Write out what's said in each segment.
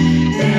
Yeah.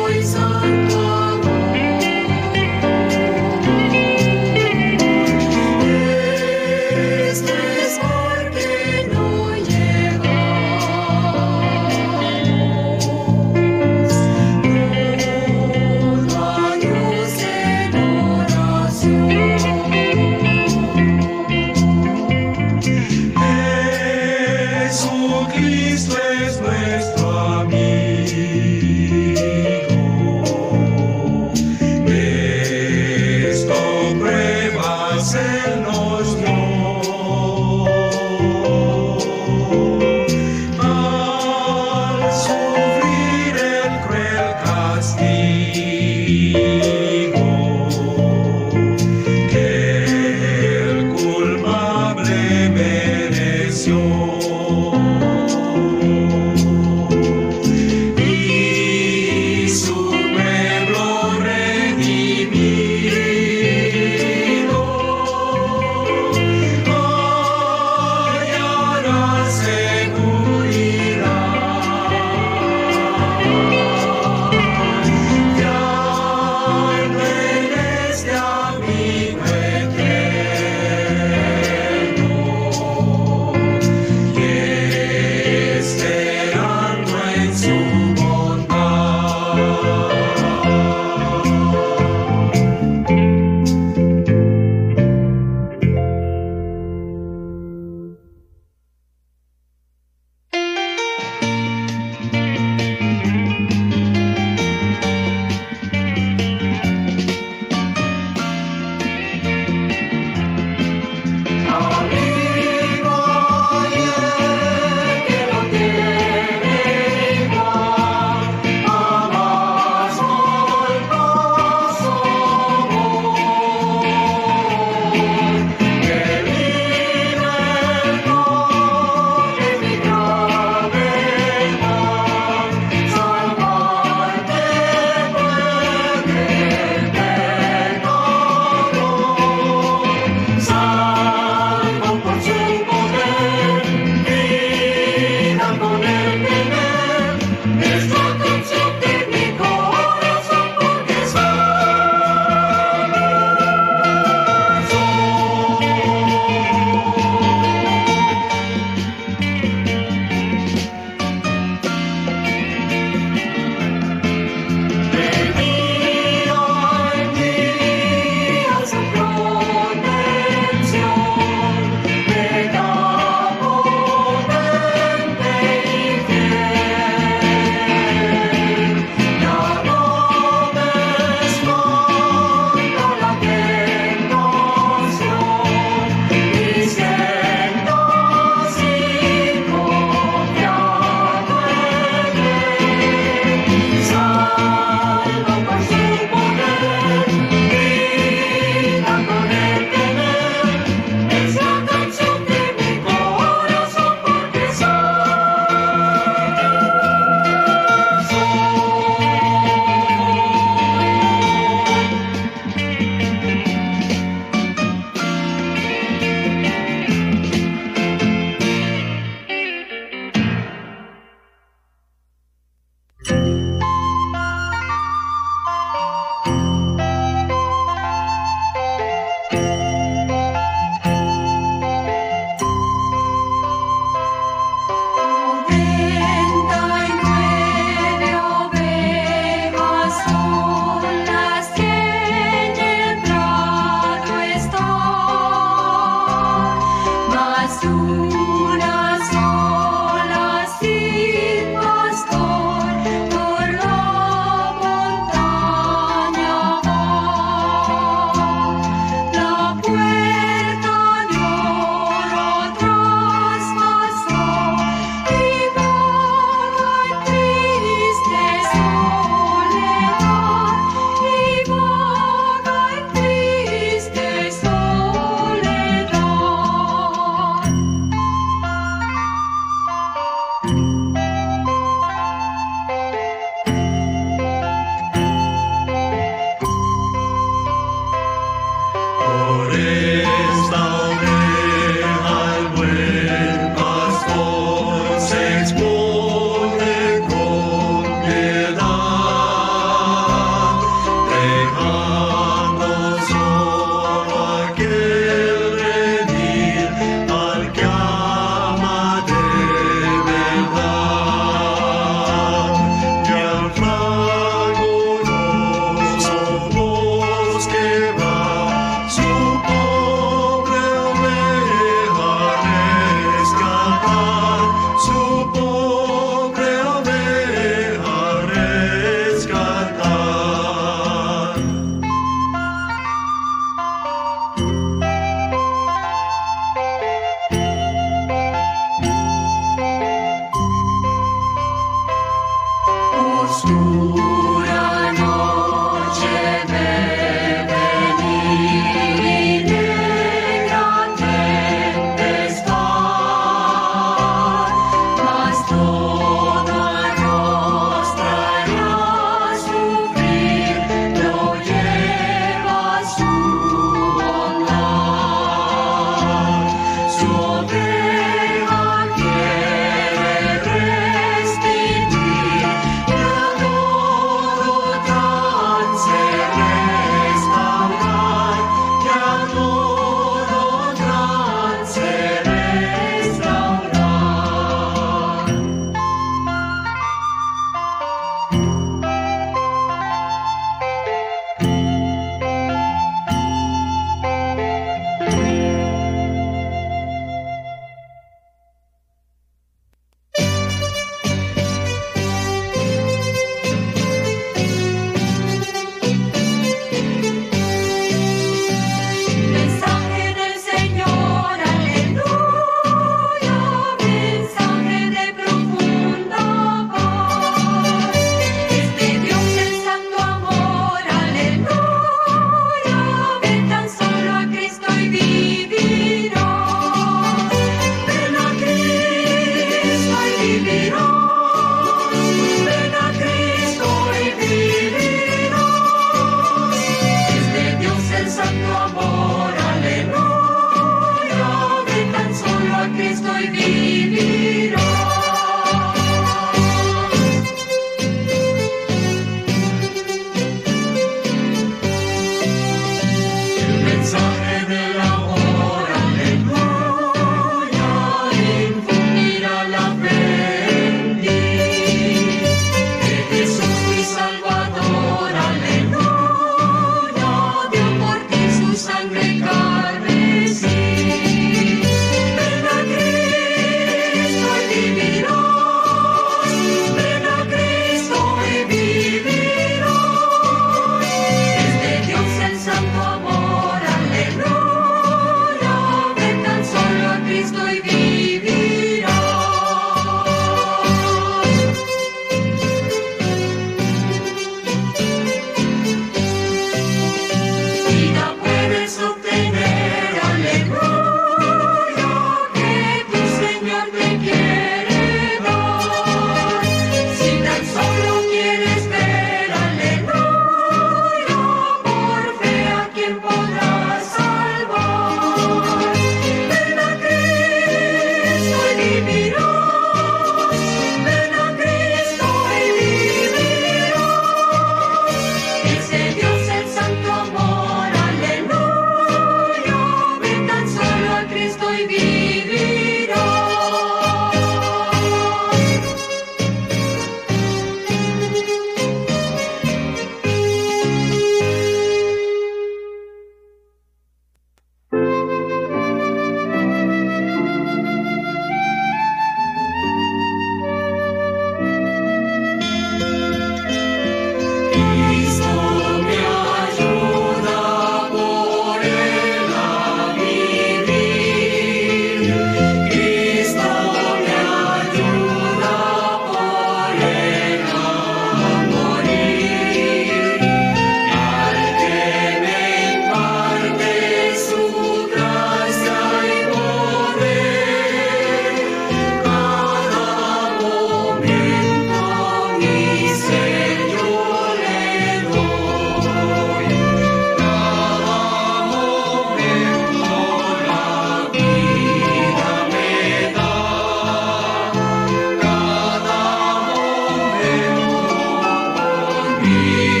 mim.